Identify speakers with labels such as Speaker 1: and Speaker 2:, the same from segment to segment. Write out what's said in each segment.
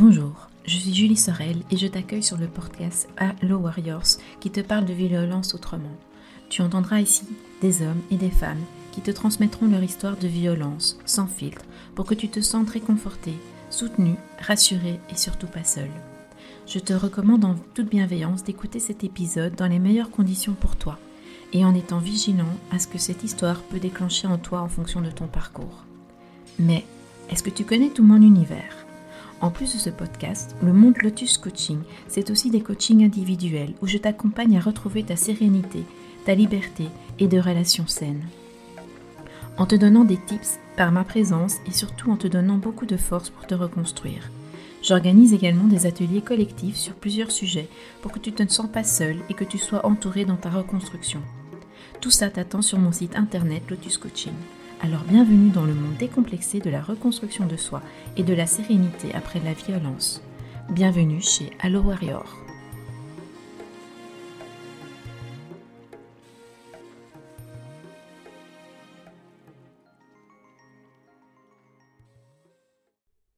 Speaker 1: Bonjour, je suis Julie Sorel et je t'accueille sur le podcast Hello Warriors qui te parle de violence autrement. Tu entendras ici des hommes et des femmes qui te transmettront leur histoire de violence sans filtre pour que tu te sentes réconforté, soutenu, rassuré et surtout pas seul. Je te recommande en toute bienveillance d'écouter cet épisode dans les meilleures conditions pour toi et en étant vigilant à ce que cette histoire peut déclencher en toi en fonction de ton parcours. Mais est-ce que tu connais tout mon univers? En plus de ce podcast, le monde Lotus Coaching, c'est aussi des coachings individuels où je t'accompagne à retrouver ta sérénité, ta liberté et de relations saines. En te donnant des tips par ma présence et surtout en te donnant beaucoup de force pour te reconstruire. J'organise également des ateliers collectifs sur plusieurs sujets pour que tu ne te sens pas seul et que tu sois entouré dans ta reconstruction. Tout ça t'attend sur mon site internet Lotus Coaching. Alors bienvenue dans le monde décomplexé de la reconstruction de soi et de la sérénité après la violence. Bienvenue chez Allo Warrior.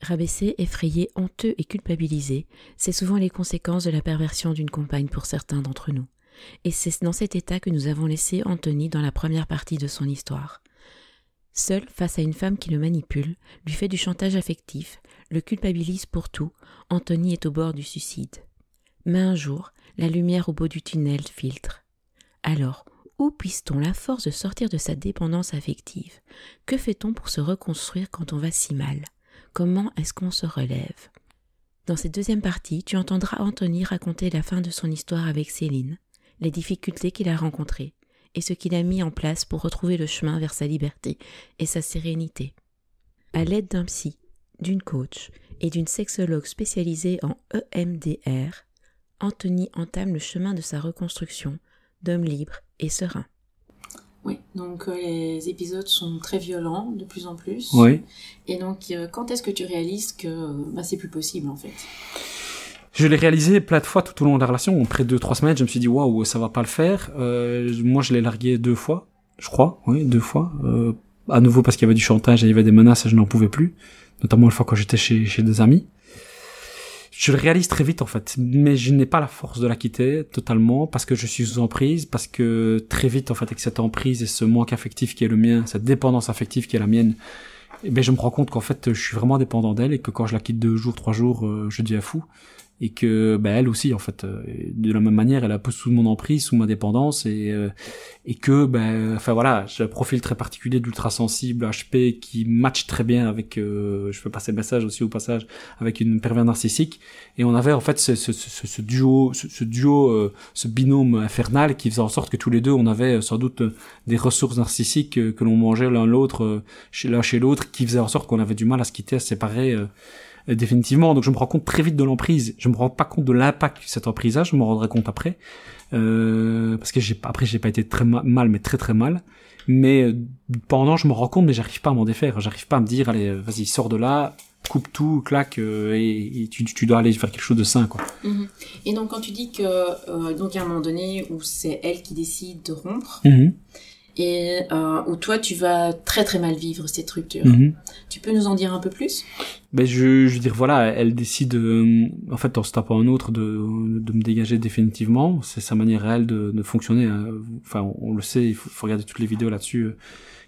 Speaker 1: Rabaissé, effrayé, honteux et culpabilisé, c'est souvent les conséquences de la perversion d'une compagne pour certains d'entre nous. Et c'est dans cet état que nous avons laissé Anthony dans la première partie de son histoire. Seul face à une femme qui le manipule, lui fait du chantage affectif, le culpabilise pour tout, Anthony est au bord du suicide. Mais un jour, la lumière au bout du tunnel filtre. Alors, où puisse-t-on la force de sortir de sa dépendance affective? Que fait-on pour se reconstruire quand on va si mal? Comment est-ce qu'on se relève? Dans cette deuxième partie, tu entendras Anthony raconter la fin de son histoire avec Céline, les difficultés qu'il a rencontrées et ce qu'il a mis en place pour retrouver le chemin vers sa liberté et sa sérénité. À l'aide d'un psy, d'une coach et d'une sexologue spécialisée en EMDR, Anthony entame le chemin de sa reconstruction d'homme libre et serein. Oui, donc euh, les épisodes sont très violents de plus en plus.
Speaker 2: Oui.
Speaker 1: Et donc, euh, quand est-ce que tu réalises que bah, c'est plus possible en fait?
Speaker 2: Je l'ai réalisé plein de fois tout au long de la relation. Après deux, trois semaines, je me suis dit, waouh, ça va pas le faire. Euh, moi, je l'ai largué deux fois, je crois, oui, deux fois. Euh, à nouveau parce qu'il y avait du chantage il y avait des menaces et je n'en pouvais plus. Notamment une fois quand j'étais chez, chez des amis. Je le réalise très vite en fait, mais je n'ai pas la force de la quitter totalement parce que je suis sous emprise, parce que très vite en fait avec cette emprise et ce manque affectif qui est le mien, cette dépendance affective qui est la mienne, eh ben je me rends compte qu'en fait je suis vraiment dépendant d'elle et que quand je la quitte deux jours, trois jours, euh, je à fou et que bah, elle aussi en fait euh, de la même manière elle a peu sous mon emprise sous ma dépendance et euh, et que ben enfin voilà j'ai un profil très particulier d'ultra sensible HP qui match très bien avec euh, je peux passer le message aussi au passage avec une pervers narcissique. Et on avait en fait ce, ce, ce, ce duo ce, duo ce binôme infernal qui faisait en sorte que tous les deux on avait sans doute des ressources narcissiques que l'on mangeait l'un l'autre l'un chez l'autre qui faisait en sorte qu'on avait du mal à se quitter à se séparer euh, définitivement. Donc je me rends compte très vite de l'emprise. Je me rends pas compte de l'impact que cette emprise a. Je me rendrai compte après, euh, parce que j'ai après j'ai pas été très mal, mais très très mal. Mais euh, pendant, je me rends compte, mais j'arrive pas à m'en défaire. J'arrive pas à me dire, allez, vas-y, sors de là, coupe tout, claque, euh, et, tu, tu, dois aller faire quelque chose de sain, quoi.
Speaker 1: Mhm. Et donc quand tu dis que euh, donc à un moment donné où c'est elle qui décide de rompre. Mhm et euh, où toi tu vas très très mal vivre cette rupture. Mhm. Tu peux nous en dire un peu plus?
Speaker 2: Ben je, je veux dire voilà, elle décide euh, en fait en se tapant un autre de, de me dégager définitivement. C'est sa manière réelle de, de fonctionner. Hein. Enfin on, le sait, il faut, faut, regarder toutes les vidéos là-dessus.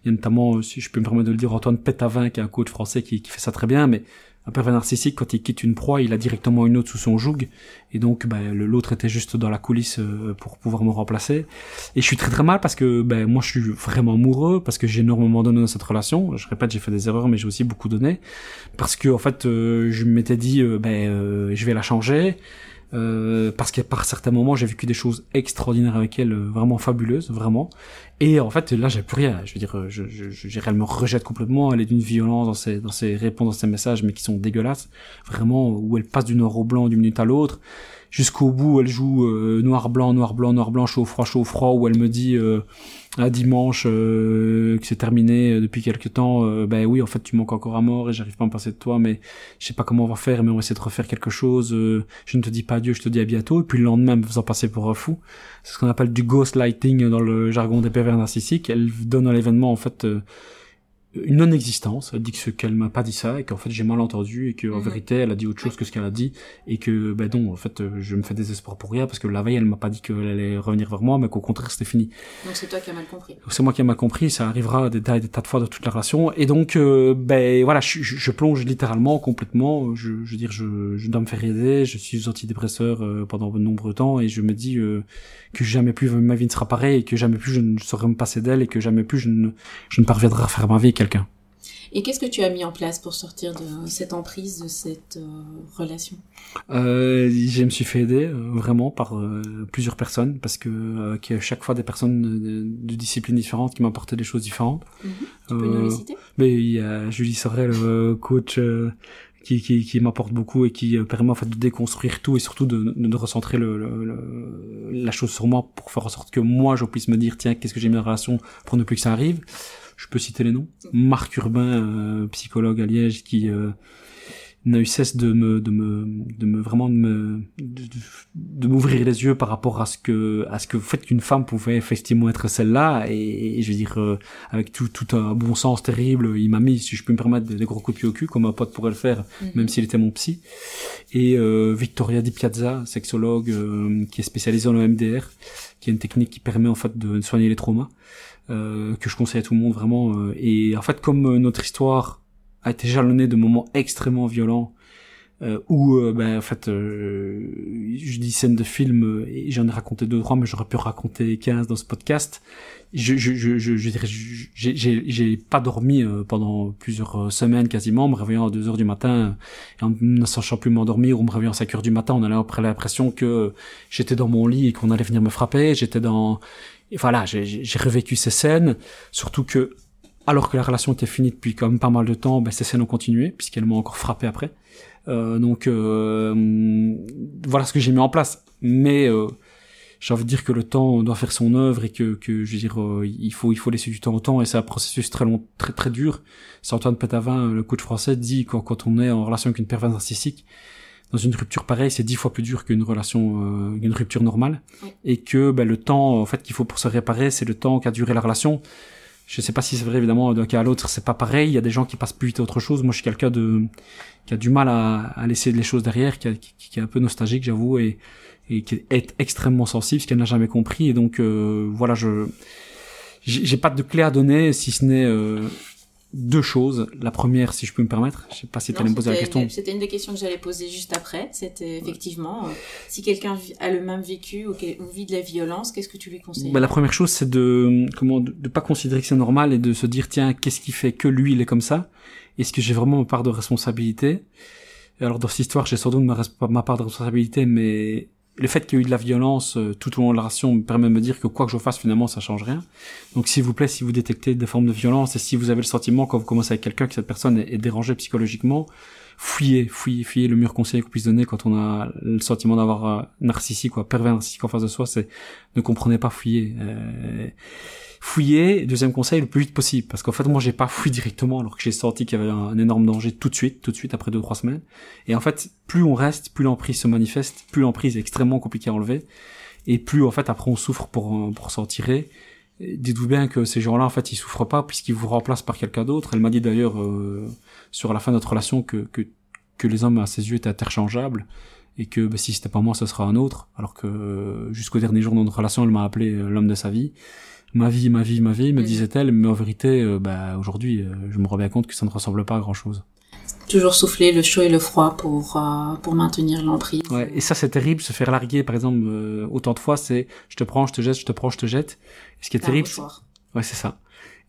Speaker 2: Il y a notamment, si je peux me permettre de le dire, Antoine Pétavin qui est un coach français qui, qui fait ça très bien, mais un pervers narcissique, quand il quitte une proie, il a directement une autre sous son joug, et donc ben, l'autre était juste dans la coulisse euh, pour pouvoir me remplacer. Et je suis très très mal parce que ben moi je suis vraiment amoureux, parce que j'ai énormément donné dans cette relation. Je répète, j'ai fait des erreurs, mais j'ai aussi beaucoup donné, parce que en fait euh, je m'étais dit euh, ben je vais la changer. Euh, parce qu'à par certains moments j'ai vécu des choses extraordinaires avec elle, vraiment fabuleuses, vraiment. Et en fait là j'ai plus rien. Je veux dire, je, je, je, elle me rejette complètement. Elle est d'une violence dans ses, dans ses réponses, dans ses messages, mais qui sont dégueulasses. Vraiment, où elle passe du noir au blanc d'une minute à l'autre. Jusqu'au bout, elle joue euh, noir blanc, noir blanc, noir blanc, chaud froid, chaud froid, où elle me dit euh, un dimanche euh, que c'est terminé euh, depuis quelques temps, ben oui, en fait, tu manques encore à mort et j'arrive pas à me passer de toi, mais je sais pas comment on va faire, mais on va essayer de refaire quelque chose. je ne te dis pas adieu, je te dis à bientôt. Et puis le lendemain, me faisant passer pour un fou. C'est ce qu'on appelle du ghost lighting dans le jargon des pervers narcissiques. Elle donne à l'événement, en fait, une non-existence. Elle dit que qu'elle m'a pas dit ça et qu'en fait j'ai mal entendu et qu'en en mhm. vérité elle a dit autre chose que ce qu'elle a dit et que ben non en fait euh, je me fais des espoirs pour rien parce que la veille elle m'a pas dit qu'elle allait revenir vers moi mais qu'au contraire c'était fini.
Speaker 1: Donc c'est toi qui as mal compris.
Speaker 2: C'est moi qui ai mal compris. Ça arrivera des tas, des tas de fois dans toute la relation et donc euh, ben voilà je, je, plonge littéralement complètement. Je, je veux dire je, je dois me faire aider. Je suis antidépresseur euh, pendant de nombreux temps et je me dis que jamais plus ma vie ne sera pareille et que jamais plus je ne saurais me passer d'elle et que jamais plus je ne, je ne parviendrai à faire ma vie quelqu'un.
Speaker 1: Et qu'est-ce que tu as mis en place pour sortir de cette emprise, de cette euh, relation?
Speaker 2: Euh, Je me suis fait aider euh, vraiment par euh, plusieurs personnes parce que euh, qu'il y a chaque fois des personnes de, de disciplines différentes qui m'apportaient des choses différentes.
Speaker 1: Mm-hmm. Tu peux nous les citer?
Speaker 2: Mais il y a Julie Sorel, coach qui, qui, qui m'apporte beaucoup et qui permet en fait de déconstruire tout et surtout de, de recentrer le, le, la chose sur moi pour faire en sorte que moi je puisse me dire tiens qu'est-ce que j'ai mis en relation pour ne plus que ça arrive je peux citer les noms Marc Urbain euh, psychologue à Liège qui euh, n'a eu cesse de me de me de me vraiment de me de, m'ouvrir les yeux par rapport à ce que à ce que fait qu'une femme pouvait effectivement être celle-là. Et, je veux dire euh, avec tout tout un bon sens terrible il m'a mis si je peux me permettre des, gros coups au cul comme un pote pourrait le faire mhm. même s'il était mon psy. Et euh, Victoria Di Piazza sexologue euh, qui est spécialisée en EMDR qui est une technique qui permet en fait de soigner les traumas que je conseille à tout le monde vraiment et en fait comme notre histoire a été jalonné de moments extrêmement violents euh, où euh, ben, en fait euh, je dis scène de film et j'en ai raconté deux trois mais j'aurais pu raconter 15 dans ce podcast. Je je je je, dirais j'ai pas dormi euh, pendant plusieurs semaines quasiment me réveillant à 2 heures du matin et en ne sachant plus m'endormir ou me réveillant à 5 heures du matin on avait après l'impression que j'étais dans mon lit et qu'on allait venir me frapper. J'étais dans et voilà j'ai revécu ces scènes surtout que alors que la relation était finie depuis quand même pas mal de temps, ben, ces scènes ont continué, puisqu'elles m'ont encore frappé après. Euh, donc euh, voilà ce que j'ai mis en place. Mais euh, j'ai envie de dire que le temps doit faire son œuvre et que, que je veux dire, euh, il faut il faut laisser du temps au temps et c'est un processus très long, très très dur. C'est Antoine Pétavin, le coach français, dit quand, quand on est en relation avec une perverse narcissique, dans une rupture pareille, c'est dix fois plus dur qu'une relation, euh, une rupture normale, et que ben, le temps en fait qu'il faut pour se réparer, c'est le temps qu'a duré la relation. Je sais pas si c'est vrai évidemment d'un cas à l'autre, c'est pas pareil. Il y a des gens qui passent plus vite à autre chose. Moi, je suis quelqu'un de qui a du mal à, à laisser les choses derrière, qui, qui, est un peu nostalgique, j'avoue, et, et qui est extrêmement sensible, ce qu'elle n'a jamais compris. Et donc euh, voilà, je j'ai pas de clé à donner, si ce n'est euh, deux choses. La première, si je peux me permettre, je sais pas si tu allais me poser la question.
Speaker 1: C'était une des questions que j'allais poser juste après. C'était effectivement, euh, si quelqu'un a le même vécu ou, vit de la violence, qu'est-ce que tu lui conseilles?
Speaker 2: Bah, La première chose, c'est de comment de, pas considérer que c'est normal et de se dire tiens, qu'est-ce qui fait que lui il est comme ça? Est-ce que j'ai vraiment ma part de responsabilité? Alors dans cette histoire, j'ai sans doute ma, ma part de responsabilité, mais le fait qu'il y ait eu de la violence euh, tout au long de la relation me permet de me dire que quoi que je fasse finalement ça change rien. Donc s'il vous plaît, si vous détectez des formes de violence et si vous avez le sentiment quand vous commencez avec quelqu'un que cette personne est, dérangée psychologiquement, fouillez, fouillez, fouillez. Le meilleur conseil qu'on puisse donner quand on a le sentiment d'avoir un narcissique un pervers narcissique en face de soi, c'est ne comprenez pas, fouiller. Euh, fouiller, deuxième conseil, le plus vite possible. Parce qu'en fait, moi, j'ai pas fouillé directement alors que j'ai senti qu'il y avait un, énorme danger tout de suite, tout de suite, après deux, trois semaines. Et en fait, plus on reste, plus l'emprise se manifeste, plus l'emprise est extrêmement compliquée à enlever. Et plus, en fait, après, on souffre pour, pour s'en tirer. Dites-vous bien que ces gens-là, en fait, ils souffrent pas puisqu'ils vous remplacent par quelqu'un d'autre. Elle m'a dit d'ailleurs, euh, sur la fin de notre relation, que, que, que les hommes à ses yeux étaient interchangeables et que bah, si c'était pas moi, ce sera un autre. Alors que jusqu'au dernier jour de notre relation, elle m'a appelé euh, l'homme de sa vie ma vie, ma vie, ma vie, me mhm. disait-elle, mais en vérité, euh, bah, aujourd'hui, euh, je me rends bien compte que ça ne ressemble pas à grand-chose.
Speaker 1: Toujours souffler le chaud et le froid pour euh, pour maintenir l'emprise.
Speaker 2: Ouais, et ça c'est terrible, se faire larguer par exemple autant de fois, c'est je te prends, je te jette, je te prends, je te jette. Et ce qui est terrible, ouais c'est ça.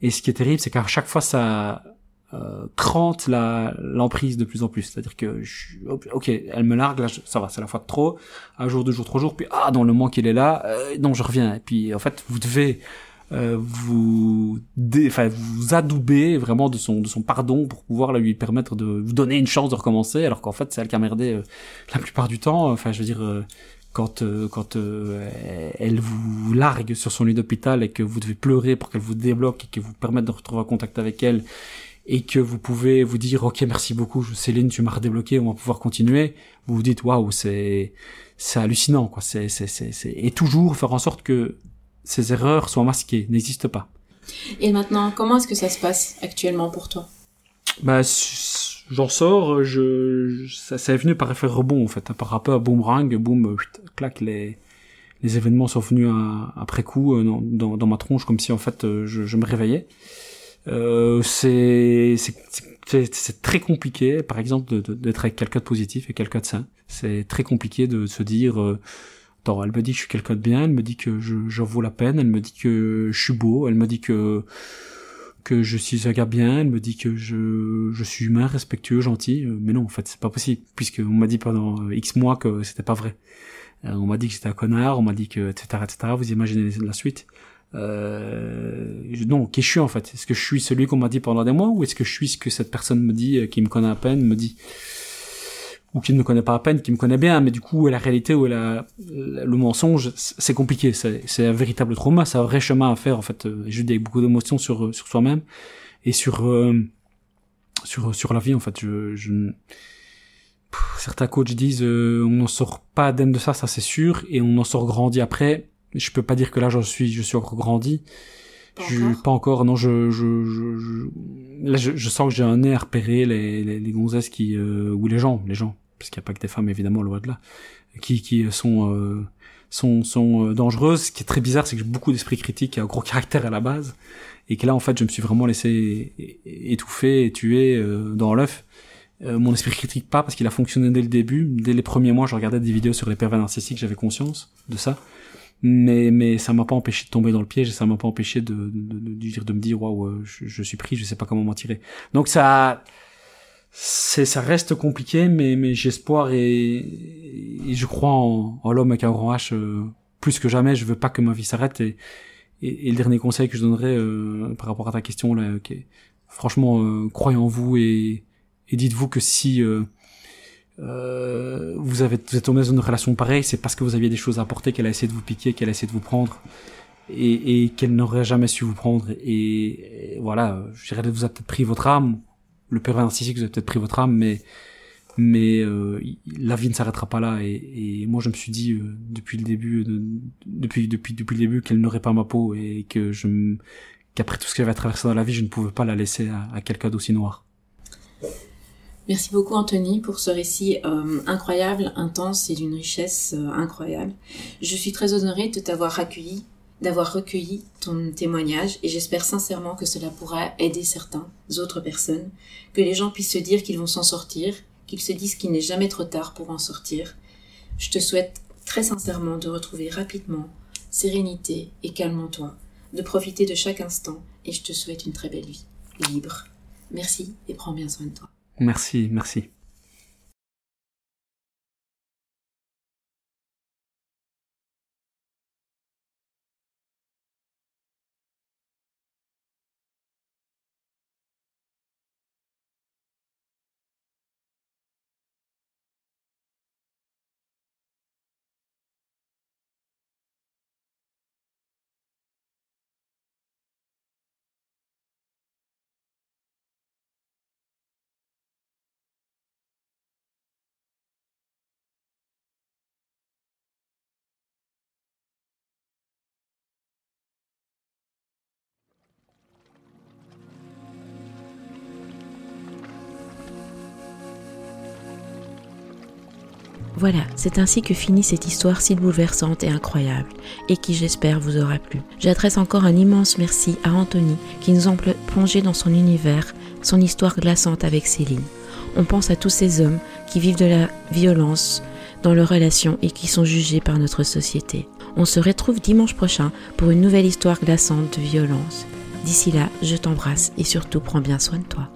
Speaker 2: Et ce qui est terrible, c'est qu'à chaque fois ça euh, crante la l'emprise de plus en plus. C'est-à-dire que je, ok, elle me largue, là, ça va, c'est la fois de trop. Un jour, deux jours, trois jours, puis ah, dans le manque il est là, euh, non, je reviens. Et puis en fait, vous devez euh, vous enfin vous adouber vraiment de son de son pardon pour pouvoir lui permettre de vous donner une chance de recommencer alors qu'en fait c'est elle qui a merdé euh, la plupart du temps enfin je veux dire euh, quand quand elle vous largue sur son lit d'hôpital et que vous devez pleurer pour qu'elle vous débloque et que vous permette de retrouver un contact avec elle et que vous pouvez vous dire ok merci beaucoup Céline tu m'as redébloqué on va pouvoir continuer vous vous dites waouh c'est c'est hallucinant quoi c'est c'est c'est et toujours faire en sorte que ces erreurs soient masquées, n'existent pas.
Speaker 1: Et maintenant, comment est-ce que ça se passe actuellement pour toi?
Speaker 2: Bah, j'en sors, je, ça, ça, est venu par effet rebond en fait, par rapport à boomerang, boum, clac, les les événements sont venus après coup euh, dans, dans, ma tronche comme si en fait euh, je, je me réveillais. Euh, c'est très compliqué, par exemple, d'être avec quelqu'un de positif et quelqu'un de sain. C'est très compliqué de se dire, euh, attends, elle me dit que je suis quelqu'un de bien, elle me dit que je, je vaux la peine, elle me dit que je suis beau, elle me dit que que je suis un gars bien, elle me dit que je, je suis humain, respectueux, gentil, mais non, en fait, c'est pas possible, puisque on m'a dit pendant X mois que c'était pas vrai. Euh, on m'a dit que c'était un connard, on m'a dit que etc etc. Vous imaginez la suite. Euh, non, qui je suis en fait Est-ce que je suis celui qu'on m'a dit pendant des mois ou est-ce que je suis ce que cette personne me dit, euh, qui me connaît à peine, me dit ou qui ne me connaît pas à peine, qui me connaît bien, mais du coup la réalité ou la, le mensonge, c'est compliqué, c'est un véritable trauma, c'est un vrai chemin à faire en fait, euh, juste avec beaucoup d'émotions sur sur soi-même et sur sur sur la vie en fait. Je, je certains coachs disent euh, on n'en sort pas indemne de ça, ça c'est sûr, et on en sort grandi après. Je peux pas dire que là j'en suis, je suis encore grandi. Pas je, encore. pas encore. Non, je, je, je, là je, je sens que j'ai un nez à repérer les, les, les gonzesses qui euh, ou les gens, les gens, parce qu'il n'y a pas que des femmes évidemment loin de là, qui qui sont euh, sont sont euh, dangereuses. Ce qui est très bizarre, c'est que j'ai beaucoup d'esprit critique et un gros caractère à la base, et que là en fait je me suis vraiment laissé étouffer et tuer euh, dans l'œuf euh, mon esprit critique pas parce qu'il a fonctionné dès le début. Dès les premiers mois, je regardais des vidéos sur les pervers narcissiques, j'avais conscience de ça. Mais mais ça m'a pas empêché de tomber dans le piège et ça m'a pas empêché de de, de, de, de me dire waouh euh, je, suis pris, je sais pas comment m'en tirer. Donc ça c'est ça reste compliqué mais mais j'ai espoir et, et, je crois en, en l'homme avec un grand H euh, plus que jamais. Je veux pas que ma vie s'arrête et, et, le dernier conseil que je donnerais par rapport à ta question là, okay, franchement croyez en vous et et dites-vous que si euh, euh, vous, avez, vous êtes tombé dans une relation pareille, c'est parce que vous aviez des choses à apporter qu'elle a essayé de vous piquer, qu'elle a essayé de vous prendre et, et qu'elle n'aurait jamais su vous prendre. Et, voilà, je dirais, vous a peut-être pris votre âme, le père narcissique vous a peut-être pris votre âme, mais mais euh, la vie ne s'arrêtera pas là. Et, et, moi, je me suis dit euh, depuis le début, de, depuis depuis depuis le début, qu'elle n'aurait pas ma peau et que je qu'après tout ce qu'elle avait traversé dans la vie, je ne pouvais pas la laisser à quelqu'un d'aussi noir.
Speaker 1: Merci beaucoup Anthony pour ce récit euh, incroyable, intense et d'une richesse euh, incroyable. Je suis très honorée de t'avoir accueilli, d'avoir recueilli ton témoignage et j'espère sincèrement que cela pourra aider certains autres personnes, que les gens puissent se dire qu'ils vont s'en sortir, qu'ils se disent qu'il n'est jamais trop tard pour en sortir. Je te souhaite très sincèrement de retrouver rapidement sérénité et calme en toi, de profiter de chaque instant et je te souhaite une très belle vie, libre. Merci et prends bien soin de toi.
Speaker 2: Merci, merci.
Speaker 1: Voilà, c'est ainsi que finit cette histoire si bouleversante et incroyable, et qui j'espère vous aura plu. J'adresse encore un immense merci à Anthony qui nous a plongé dans son univers, son histoire glaçante avec Céline. On pense à tous ces hommes qui vivent de la violence dans leurs relations et qui sont jugés par notre société. On se retrouve dimanche prochain pour une nouvelle histoire glaçante de violence. D'ici là, je t'embrasse et surtout prends bien soin de toi.